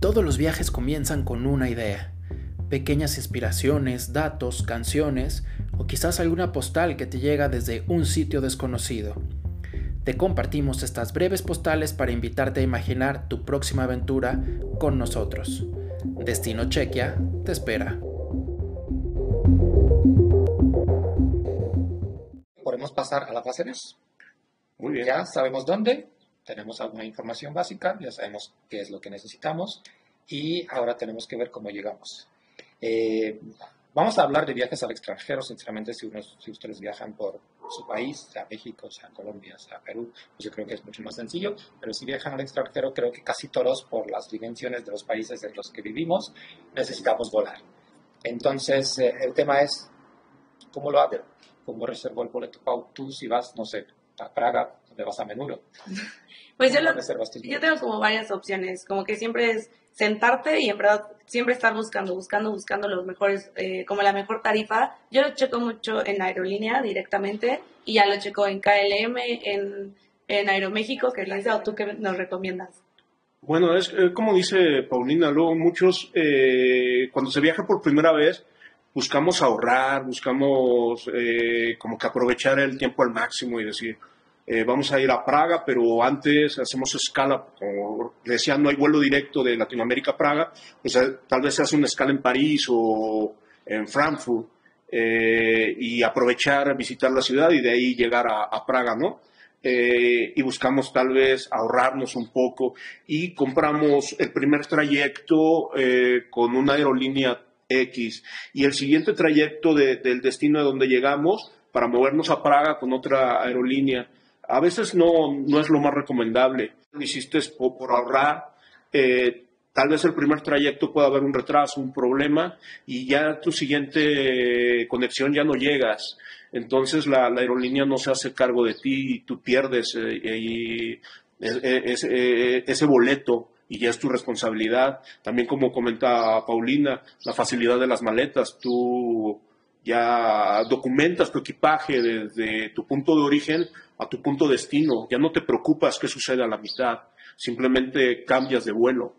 Todos los viajes comienzan con una idea, pequeñas inspiraciones, datos, canciones o quizás alguna postal que te llega desde un sitio desconocido. Te compartimos estas breves postales para invitarte a imaginar tu próxima aventura con nosotros. Destino Chequia te espera. Podemos pasar a la fase 2. Muy bien. Ya sabemos dónde, tenemos alguna información básica, ya sabemos qué es lo que necesitamos y ahora tenemos que ver cómo llegamos. Eh, vamos a hablar de viajes al extranjero, sinceramente, si, si ustedes viajan por su país, sea México, sea Colombia, sea Perú, pues yo creo que es mucho más sencillo, pero si viajan al extranjero, creo que casi todos, por las dimensiones de los países en los que vivimos, necesitamos volar. Entonces, eh, el tema es, ¿cómo lo hago? ¿Cómo reservo el boleto? Tú si vas, no sé, a Praga, donde vas a menudo. Pues yo, yo tengo como varias opciones, como que siempre es sentarte y en verdad siempre estar buscando, buscando, buscando los mejores, eh, como la mejor tarifa. Yo lo checo mucho en aerolínea directamente y ya lo checo en KLM, en, en Aeroméxico, que es o tú que nos recomiendas. Bueno, es eh, como dice Paulina, luego muchos, eh, cuando se viaja por primera vez, buscamos ahorrar, buscamos como que aprovechar el tiempo al máximo y decir, eh, vamos a ir a Praga, pero antes hacemos escala, como decía, no hay vuelo directo de Latinoamérica a Praga, pues eh, tal vez se hace una escala en París o en Frankfurt eh, y aprovechar, visitar la ciudad y de ahí llegar a, Praga, ¿no? y buscamos tal vez ahorrarnos un poco y compramos el primer trayecto con una aerolínea X y el siguiente trayecto del destino a donde llegamos para movernos a Praga con otra aerolínea a veces no, no es lo más recomendable. Lo hiciste por, ahorrar. Eh, tal vez el primer trayecto pueda haber un retraso, un problema, y ya tu siguiente conexión ya no llegas. Entonces la, aerolínea no se hace cargo de ti y tú pierdes eh, eh, ese boleto y ya es tu responsabilidad. También como comenta Paulina, la facilidad de las maletas. Tú ya documentas tu equipaje desde tu punto de origen a tu punto de destino, ya no te preocupas qué sucede a la mitad, simplemente cambias de vuelo.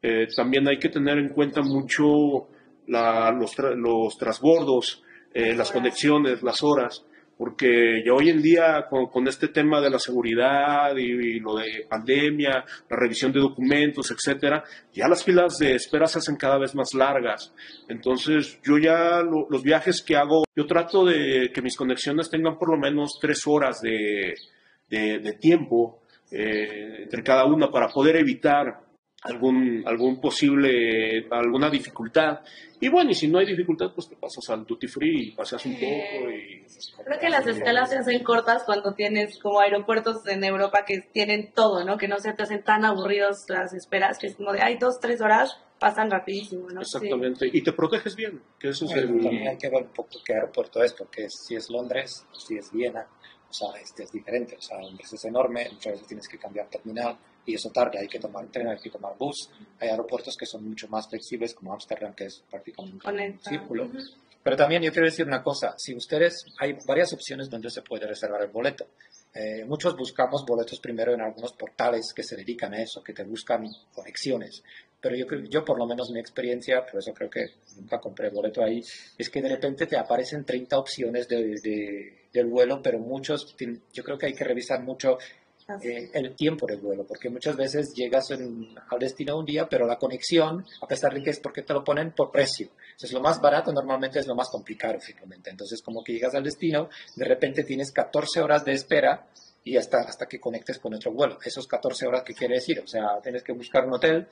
Eh, también hay que tener en cuenta mucho los, los, transbordos, eh, las conexiones, las horas porque ya hoy en día con, este tema de la seguridad y, lo de pandemia, la revisión de documentos, etcétera, ya las filas de espera se hacen cada vez más largas. Entonces, yo ya los viajes que hago, yo trato de que mis conexiones tengan por lo menos tres horas de, tiempo eh, entre cada una para poder evitar algún, algún posible, alguna dificultad. Y bueno, y si no hay dificultad, pues te pasas al duty free y paseas un poco. Y... Creo que las escalas se hacen cortas cuando tienes como aeropuertos en Europa que tienen todo, ¿no? Que no se te hacen tan aburridos las esperas, que es como de, hay dos, tres horas, pasan rapidísimo, ¿no? Exactamente, y te proteges bien, que eso es el... También hay que ver un poco qué aeropuerto es, porque si es Londres, si es Viena, o sea, este es diferente, o sea, Londres es enorme, muchas veces tienes que cambiar terminal, y eso tarde, hay que tomar tren, hay que tomar bus. Hay aeropuertos que son mucho más flexibles, como Amsterdam, que es prácticamente un círculo. Pero también yo quiero decir una cosa, si ustedes, hay varias opciones donde se puede reservar el boleto. Eh, muchos buscamos boletos primero en algunos portales que se dedican a eso, que te buscan conexiones. Pero yo, yo por lo menos mi experiencia, por eso creo que nunca compré boleto ahí, es que de repente te aparecen 30 opciones de, del vuelo, pero muchos, yo creo que hay que revisar mucho eh, el tiempo del vuelo, porque muchas veces llegas al destino un día, pero la conexión, a pesar de que es porque te lo ponen por precio. Entonces, lo más barato normalmente es lo más complicado, simplemente. Entonces, como que llegas al destino, de repente tienes 14 horas de espera y hasta, hasta que conectes con otro vuelo. Esos 14 horas, ¿qué quiere decir? O sea, tienes que buscar un hotel,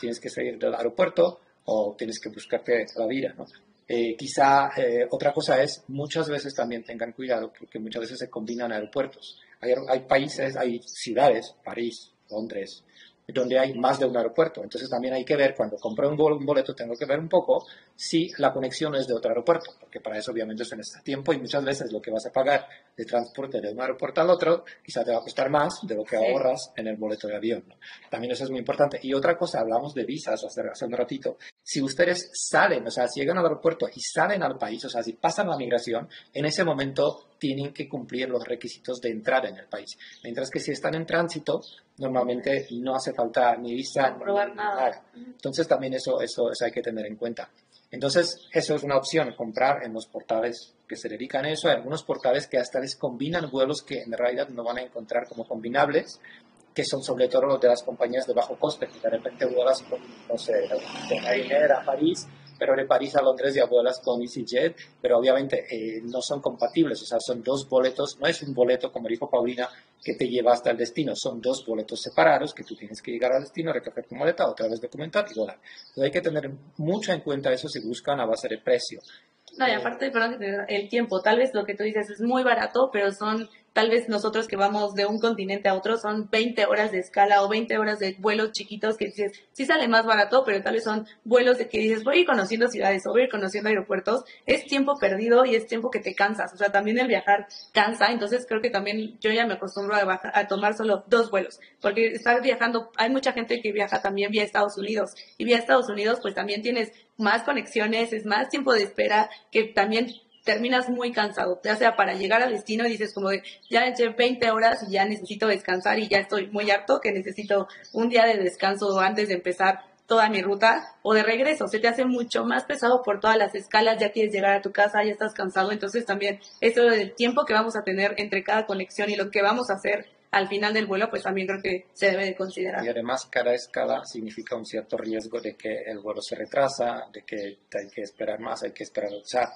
tienes que salir del aeropuerto o tienes que buscarte la vida, ¿no? Eh, quizá eh, otra cosa es, muchas veces también tengan cuidado porque muchas veces se combinan aeropuertos. Hay, países, hay ciudades, París, Londres, donde hay más de un aeropuerto. Entonces también hay que ver, cuando compro un, boleto, tengo que ver un poco si la conexión es de otro aeropuerto, porque para eso obviamente se necesita tiempo y muchas veces lo que vas a pagar de transporte de un aeropuerto al otro quizá te va a costar más de lo que ahorras en el boleto de avión. También eso es muy importante. Y otra cosa, hablamos de visas hace, hace un ratito. Si ustedes salen, o sea, si llegan al aeropuerto y salen al país, o sea, si pasan la migración, en ese momento tienen que cumplir los requisitos de entrada en el país. Mientras que si están en tránsito, normalmente no hace falta ni visa, ni probar nada. Entonces también eso, eso, eso hay que tener en cuenta. Entonces, eso es una opción, comprar en los portales que se dedican a eso. Hay algunos portales que hasta les combinan vuelos que en realidad no van a encontrar como combinables, que son sobre todo los de las compañías de bajo coste, que de repente vuelas con, no sé, de Ryanair a París pero de París a Londres ya vuelas con EasyJet, pero obviamente eh, no son compatibles, o sea, son dos boletos, no es un boleto, como dijo Paulina, que te lleva hasta el destino, son dos boletos separados que tú tienes que llegar al destino, recoger tu maleta, otra vez documentar y volar. Entonces hay que tener mucho en cuenta eso si buscan a base de precio. No, y aparte, perdón, el tiempo, tal vez lo que tú dices es muy barato, pero son tal vez nosotros que vamos de un continente a otro son 20 horas de escala o 20 horas de vuelos chiquitos que dices, sí sale más barato, pero tal vez son vuelos de que dices, voy a ir conociendo ciudades o voy a ir conociendo aeropuertos, es tiempo perdido y es tiempo que te cansas, o sea, también el viajar cansa, entonces creo que también yo ya me acostumbro a, a tomar solo dos vuelos, porque estar viajando, hay mucha gente que viaja también vía Estados Unidos y vía Estados Unidos pues también tienes más conexiones, es más tiempo de espera que también terminas muy cansado, ya sea para llegar al destino y dices como de, ya eché 20 horas y ya necesito descansar y ya estoy muy harto, que necesito un día de descanso antes de empezar toda mi ruta o de regreso, se te hace mucho más pesado por todas las escalas, ya quieres llegar a tu casa, ya estás cansado, entonces también eso del tiempo que vamos a tener entre cada conexión y lo que vamos a hacer al final del vuelo, pues también creo que se debe de considerar. Y además cada escala significa un cierto riesgo de que el vuelo se retrasa, de que hay que esperar más, hay que esperar, o sea,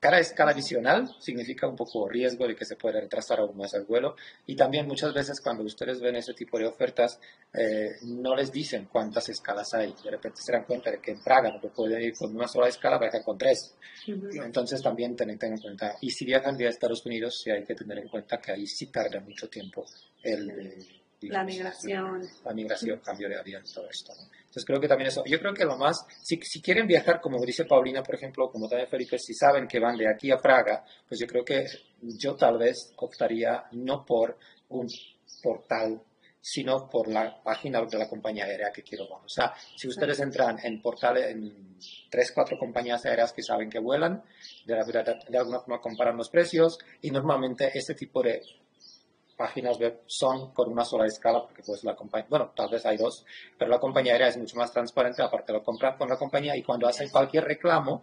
cada escala adicional significa un poco riesgo de que se pueda retrasar aún más el vuelo y también muchas veces cuando ustedes ven ese tipo de ofertas eh, no les dicen cuántas escalas hay. De repente se dan cuenta de que en Praga no pueden ir con una sola escala, viajar con tres. Entonces también tienen que tener en cuenta. Y si viajan de Estados Unidos, sí hay que tener en cuenta que ahí sí tarda mucho tiempo el, la migración. La migración, cambio de avión, todo esto. Entonces creo que también eso, yo creo que lo más, si, si, quieren viajar, como dice Paulina, por ejemplo, como también Felipe, si saben que van de aquí a Praga, pues yo creo que yo tal vez optaría no por un portal, sino por la página de la compañía aérea que quiero O sea, si ustedes entran en portales, en tres, cuatro compañías aéreas que saben que vuelan, de, de, de alguna forma comparan los precios y normalmente este tipo de páginas web son con una sola escala, porque pues la compañía, bueno, tal vez hay dos, pero la compañía aérea es mucho más transparente, aparte lo compran con la compañía y cuando hacen cualquier reclamo,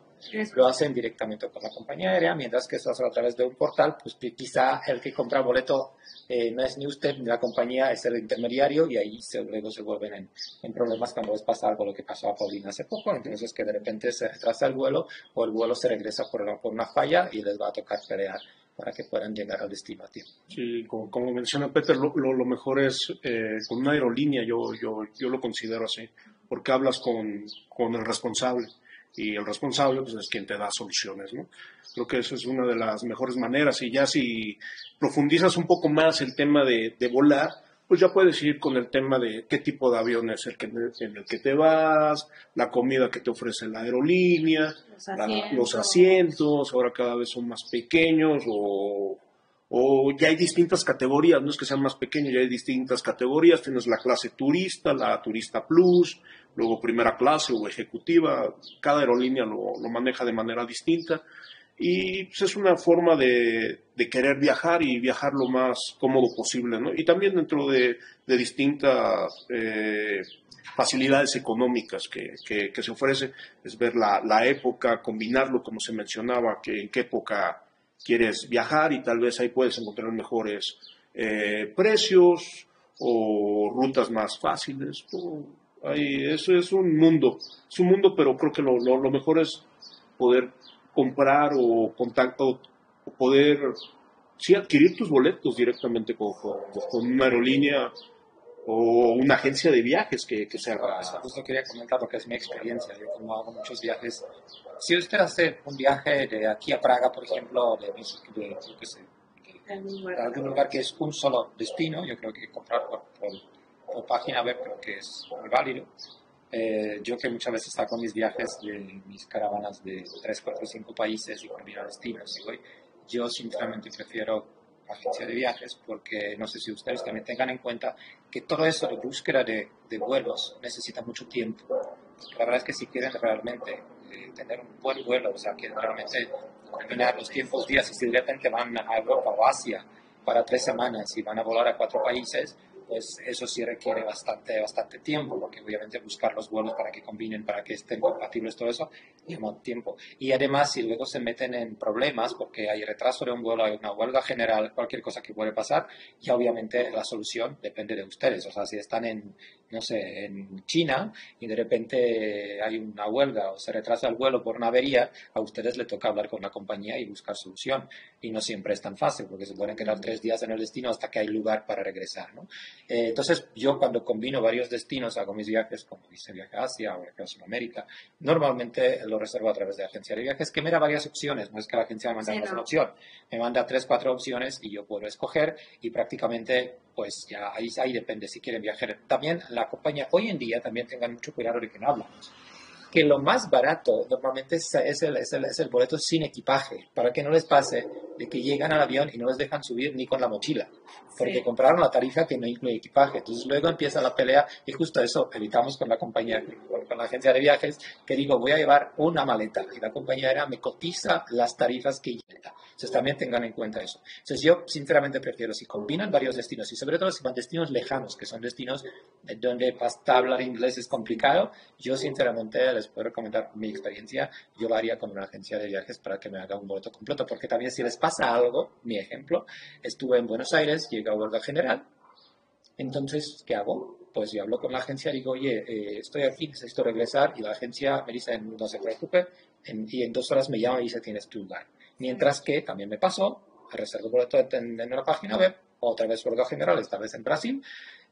lo hacen directamente con la compañía aérea, mientras que eso hace a través de un portal, pues quizá el que compra boleto eh, no es ni usted ni la compañía, es el intermediario y ahí se, luego se vuelven en, en, problemas cuando les pasa algo lo que pasó a Paulina hace poco, entonces que de repente se retrasa el vuelo o el vuelo se regresa por una, por una falla y les va a tocar pelear para que puedan llegar al destino a tiempo. Sí, como, menciona Peter, lo, lo, mejor es eh, con una aerolínea, yo, yo, yo lo considero así, porque hablas con, con el responsable y el responsable pues, es quien te da soluciones, ¿no? Creo que eso es una de las mejores maneras y ya si profundizas un poco más el tema de, de volar, pues ya puedes ir con el tema de qué tipo de avión es el que, en el que te vas, la comida que te ofrece la aerolínea, los asientos, ahora cada vez son más pequeños o, o, ya hay distintas categorías, no es que sean más pequeños, ya hay distintas categorías, tienes la clase turista, la turista plus, luego primera clase o ejecutiva, cada aerolínea lo, lo maneja de manera distinta y pues, es una forma de, querer viajar y viajar lo más cómodo posible, ¿no? Y también dentro de, distintas eh, facilidades económicas que, se ofrece, es ver la, época, combinarlo como se mencionaba, que en qué época quieres viajar y tal vez ahí puedes encontrar mejores eh, precios o rutas más fáciles. Ahí, eso es un mundo, es un mundo, pero creo que lo, lo mejor es poder comprar o contacto o poder sí adquirir tus boletos directamente con, con, una aerolínea o una agencia de viajes que, que sea Justo quería comentar porque es mi experiencia. Yo como hago muchos viajes. Si usted hace un viaje de aquí a Praga, por ejemplo, de, de, de algún lugar que es un solo destino, yo creo que comprar por, por, página web creo que es muy válido. Eh, yo que muchas veces saco mis viajes de mis caravanas de 3, 4, 5 países y combino destinos y voy, yo sinceramente prefiero agencia de viajes porque no sé si ustedes también tengan en cuenta que todo eso de búsqueda de, de vuelos necesita mucho tiempo. La verdad es que si quieren realmente eh, tener un buen vuelo, o sea, quieren realmente combinar los tiempos días y si de repente van a Europa o Asia para tres semanas y van a volar a cuatro países, pues eso sí requiere bastante, bastante tiempo, porque obviamente buscar los vuelos para que combinen, para que estén compatibles, todo eso, lleva tiempo. Y además, si luego se meten en problemas, porque hay retraso de un vuelo, hay una huelga general, cualquier cosa que puede pasar, y obviamente la solución depende de ustedes. O sea, si están en, no sé, en China y de repente hay una huelga o se retrasa el vuelo por una avería, a ustedes le toca hablar con la compañía y buscar solución. Y no siempre es tan fácil, porque se pueden quedar tres días en el destino hasta que hay lugar para regresar, ¿no? Eh, entonces, yo cuando combino varios destinos, hago mis viajes, como hice viaje a Asia o viaje a Sudamérica, normalmente lo reservo a través de agencia de viajes, que me da varias opciones, no es que la agencia me manda una opción, me manda tres, cuatro opciones y yo puedo escoger y prácticamente, pues ya ahí, ahí depende si quieren viajar. También la compañía, hoy en día también tengan mucho cuidado de no hablamos que lo más barato normalmente es, el, es, el, es, el, boleto sin equipaje, para que no les pase de que llegan al avión y no les dejan subir ni con la mochila, porque compraron la tarifa que no incluye equipaje. Entonces luego empieza la pelea y justo eso evitamos con la compañía, con, la agencia de viajes, que digo, voy a llevar una maleta y la compañía me cotiza las tarifas que lleva. Entonces también tengan en cuenta eso. Entonces yo sinceramente prefiero, si combinan varios destinos y sobre todo si van destinos lejanos, que son destinos donde hablar inglés es complicado, yo sinceramente les puedo recomendar mi experiencia, yo lo haría con una agencia de viajes para que me haga un boleto completo, porque también si les pasa algo, mi ejemplo, estuve en Buenos Aires, llegué a huelga general, entonces, ¿qué hago? Pues yo hablo con la agencia digo, oye, eh, estoy aquí, necesito regresar, y la agencia me dice, no se preocupe, y en dos horas me llama y dice, tienes tu lugar. Mientras que también me pasó, reservo boleto en, en una página web, otra vez huelga general, esta vez en Brasil,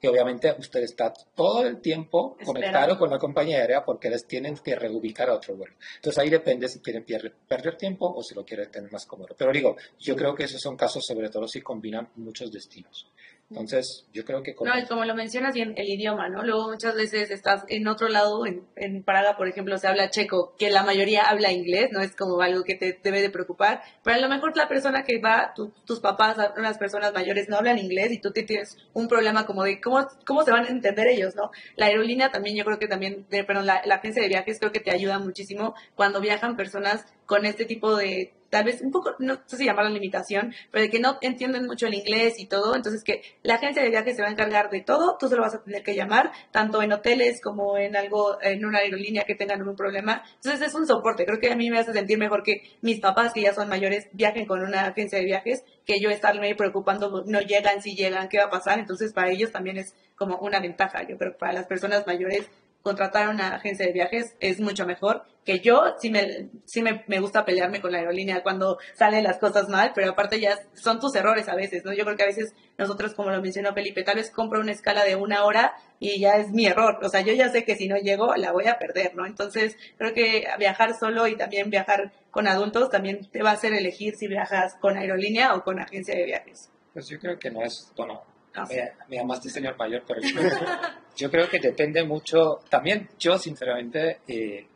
que obviamente usted está todo el tiempo conectado con la compañía aérea porque les tienen que reubicar a otro vuelo. Entonces ahí depende si quieren perder tiempo o si lo quieren tener más cómodo. Pero digo, yo creo que esos son casos sobre todo si combinan muchos destinos. Entonces, yo creo que... Como... No, y como lo mencionas bien, el idioma, ¿no? Luego muchas veces estás en otro lado, en, en, Praga, por ejemplo, se habla checo, que la mayoría habla inglés, no es como algo que te debe de preocupar, pero a lo mejor la persona que va, tus papás, unas personas mayores no hablan inglés y tú te tienes un problema como de cómo, cómo se van a entender ellos, ¿no? La aerolínea también, yo creo que también, perdón, la, la agencia de viajes creo que te ayuda muchísimo cuando viajan personas con este tipo de tal vez un poco, no sé si llamar la limitación, pero de que no entienden mucho el inglés y todo, entonces que la agencia de viajes se va a encargar de todo, tú solo vas a tener que llamar, tanto en hoteles como en algo, en una aerolínea que tengan algún problema. Entonces es un soporte, creo que a mí me hace sentir mejor que mis papás, que ya son mayores, viajen con una agencia de viajes, que yo estarme preocupando, no llegan, si llegan, qué va a pasar, entonces para ellos también es como una ventaja, yo creo para las personas mayores contratar una agencia de viajes es mucho mejor que yo. Sí me, sí me, me, gusta pelearme con la aerolínea cuando salen las cosas mal, pero aparte ya son tus errores a veces, ¿no? Yo creo que a veces nosotros, como lo mencionó Felipe, tal vez compro una escala de una hora y ya es mi error. O sea, yo ya sé que si no llego la voy a perder, ¿no? Entonces, creo que viajar solo y también viajar con adultos también te va a hacer elegir si viajas con aerolínea o con agencia de viajes. Pues yo creo que no es, bueno, Ah, me, me, llamaste señor mayor, pero yo, creo que depende mucho. También yo, sinceramente, eh,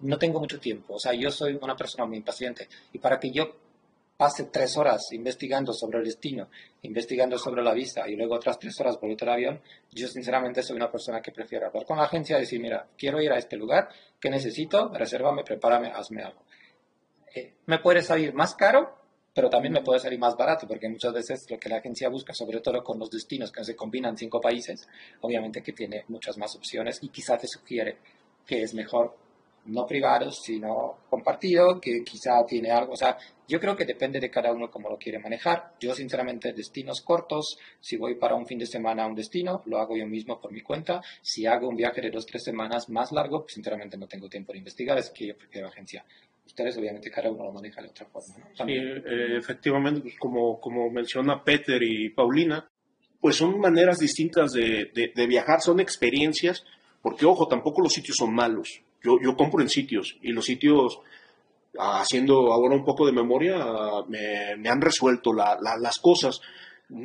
no tengo mucho tiempo. O sea, yo soy una persona muy impaciente. Y para que yo pase tres horas investigando sobre el destino, investigando sobre la visa y luego otras tres horas volver al avión, yo sinceramente soy una persona que prefiere hablar con la agencia y decir, mira, quiero ir a este lugar, ¿qué necesito? Resérvame, prepárame, hazme algo. Eh, me puede salir más caro, pero también me puede salir más barato, porque muchas veces lo que la agencia busca, sobre todo con los destinos que se combinan cinco países, obviamente que tiene muchas más opciones y quizá te sugiere que es mejor no privado, sino compartido, que quizá tiene algo, o sea, yo creo que depende de cada uno cómo lo quiere manejar. Yo, sinceramente, destinos cortos, si voy para un fin de semana a un destino, lo hago yo mismo por mi cuenta. Si hago un viaje de dos, tres semanas más largo, pues, sinceramente no tengo tiempo de investigar, es que yo prefiero agencia ustedes obviamente cada uno lo maneja de otra forma. Sí, eh, efectivamente, pues, como, como menciona Peter y Paulina, pues son maneras distintas de, de, viajar, son experiencias, porque ojo, tampoco los sitios son malos. Yo, yo compro en sitios y los sitios, haciendo ahora un poco de memoria, me, me han resuelto la, las cosas.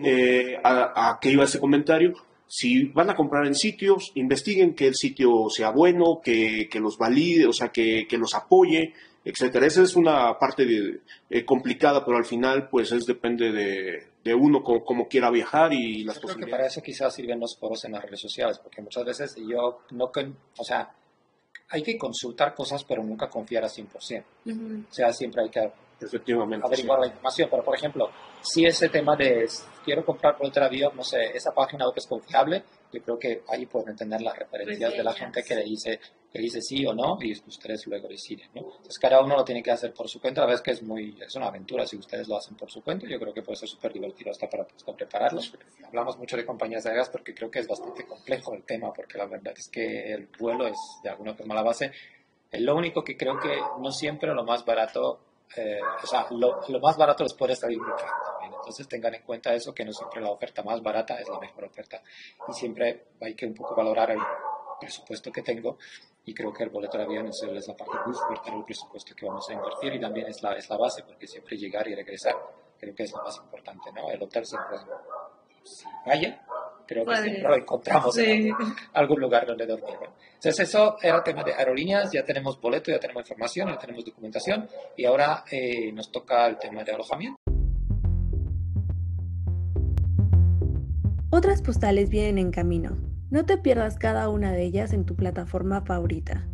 Eh, a, a, qué iba ese comentario? si van a comprar en sitios, investiguen que el sitio sea bueno, que, los valide, o sea, que, los apoye, etcétera. Esa es una parte eh, complicada, pero al final, pues, es depende de, uno como, quiera viajar y las yo Creo que para eso quizás sirven los foros en las redes sociales, porque muchas veces yo no, o sea, hay que consultar cosas, pero nunca confiar a 100%. O sea, siempre hay que Efectivamente, averiguar la información. Pero, por ejemplo, si ese tema de quiero comprar por el avión, no sé, esa página web es confiable, yo creo que ahí pueden tener las referencias de la gente que le dice que dice sí o no y ustedes luego deciden, ¿no? Entonces cada uno lo tiene que hacer por su cuenta, a veces que es muy, es una aventura si ustedes lo hacen por su cuenta, yo creo que puede ser súper divertido hasta para, pues, prepararlos. Hablamos mucho de compañías aéreas porque creo que es bastante complejo el tema, porque la verdad es que el vuelo es de alguna forma la base. Lo único que creo que no siempre lo más barato eh, o sea, lo, más barato les puede salir también. Entonces tengan en cuenta eso, que no siempre la oferta más barata es la mejor oferta. Y siempre hay que un poco valorar el presupuesto que tengo y creo que el boleto de avión es, la parte muy fuerte del presupuesto que vamos a invertir y también es la, es la base, porque siempre llegar y regresar creo que es lo más importante, ¿no? El hotel siempre, si falla, creo que siempre lo encontramos en algún lugar donde dormir. Entonces eso era el tema de aerolíneas, ya tenemos boleto, ya tenemos información, ya tenemos documentación y ahora eh, nos toca el tema de alojamiento. Otras postales vienen en camino. No te pierdas cada una de ellas en tu plataforma favorita.